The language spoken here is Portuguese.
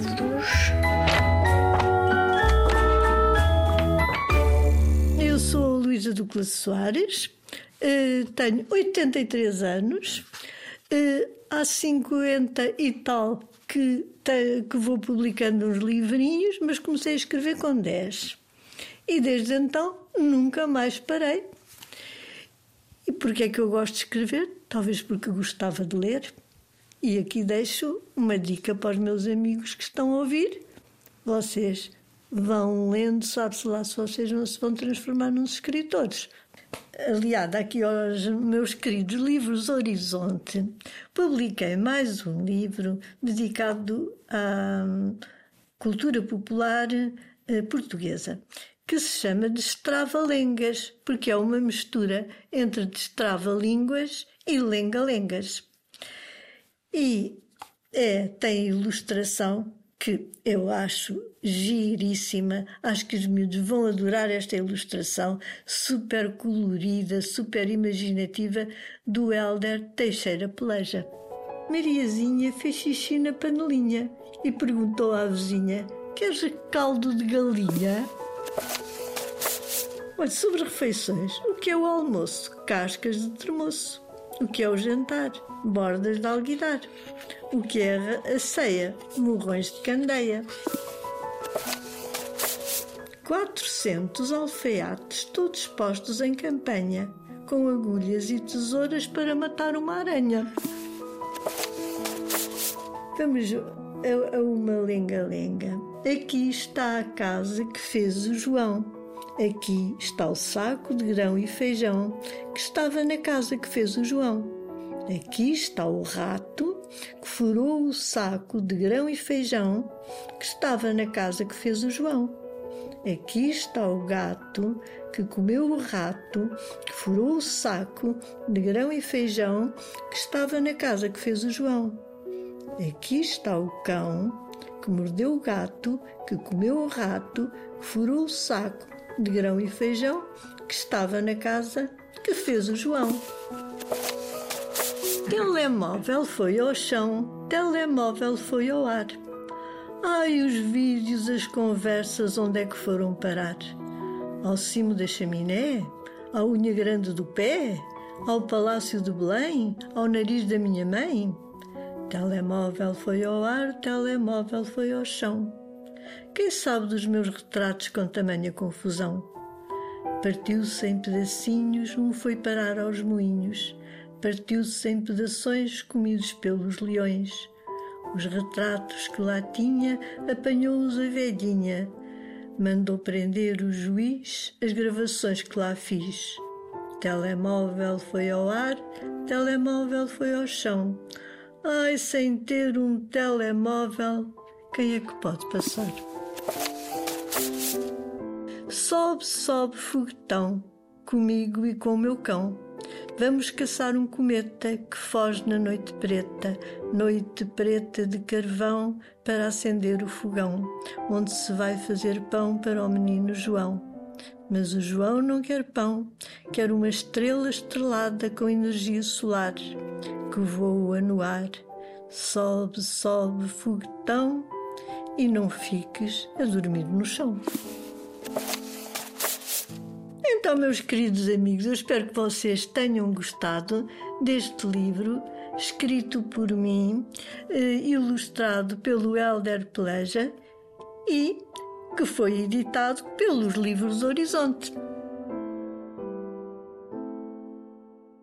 livros. Eu sou Luísa Douglas Soares, eh, tenho 83 anos, eh, há 50 e tal que, que vou publicando uns livrinhos, mas comecei a escrever com 10. E desde então nunca mais parei. E porquê é que eu gosto de escrever? Talvez porque gostava de ler. E aqui deixo uma dica para os meus amigos que estão a ouvir. Vocês vão lendo, sabe-se lá se vocês não se vão transformar nos escritores. Aliada aqui aos meus queridos livros Horizonte, publiquei mais um livro dedicado à cultura popular eh, portuguesa, que se chama Destrava-Lengas, porque é uma mistura entre Destrava-Línguas e Lenga-Lengas. E é, tem ilustração que eu acho giríssima. Acho que os miúdos vão adorar esta ilustração super colorida, super imaginativa do Helder Teixeira Peleja. Mariazinha fez xixi na panelinha e perguntou à vizinha: Queres caldo de galinha? Olha, sobre refeições, o que é o almoço? Cascas de termoço. O que é o jantar? Bordas de alguidar. O que é a ceia? Morrões de candeia. 400 alfaiates, todos postos em campanha, com agulhas e tesouras para matar uma aranha. Vamos a, a uma lenga-lenga. Aqui está a casa que fez o João. Aqui está o saco de grão e feijão que estava na casa que fez o João. Aqui está o rato que furou o saco de grão e feijão que estava na casa que fez o João. Aqui está o gato que comeu o rato que furou o saco de grão e feijão que estava na casa que fez o João. Aqui está o cão que mordeu o gato que comeu o rato que furou o saco de grão e feijão que estava na casa que fez o João. Telemóvel foi ao chão, telemóvel foi ao ar. Ai, os vídeos, as conversas, onde é que foram parar? Ao cimo da chaminé? À unha grande do pé? Ao palácio de Belém? Ao nariz da minha mãe? Telemóvel foi ao ar, telemóvel foi ao chão. Quem sabe dos meus retratos com tamanha confusão? Partiu-se em pedacinhos, um foi parar aos moinhos. Partiu-se em pedações comidos pelos leões. Os retratos que lá tinha apanhou-os a velhinha. Mandou prender o juiz as gravações que lá fiz. Telemóvel foi ao ar, telemóvel foi ao chão. Ai, sem ter um telemóvel, quem é que pode passar? Sobe, sobe, foguetão, comigo e com o meu cão. Vamos caçar um cometa que foge na noite preta, noite preta de carvão para acender o fogão, onde se vai fazer pão para o menino João. Mas o João não quer pão, quer uma estrela estrelada com energia solar que voa no ar. Sobe, sobe, foguetão e não fiques a dormir no chão. Então, meus queridos amigos, eu espero que vocês tenham gostado deste livro, escrito por mim, eh, ilustrado pelo Helder Pleja e que foi editado pelos Livros Horizonte.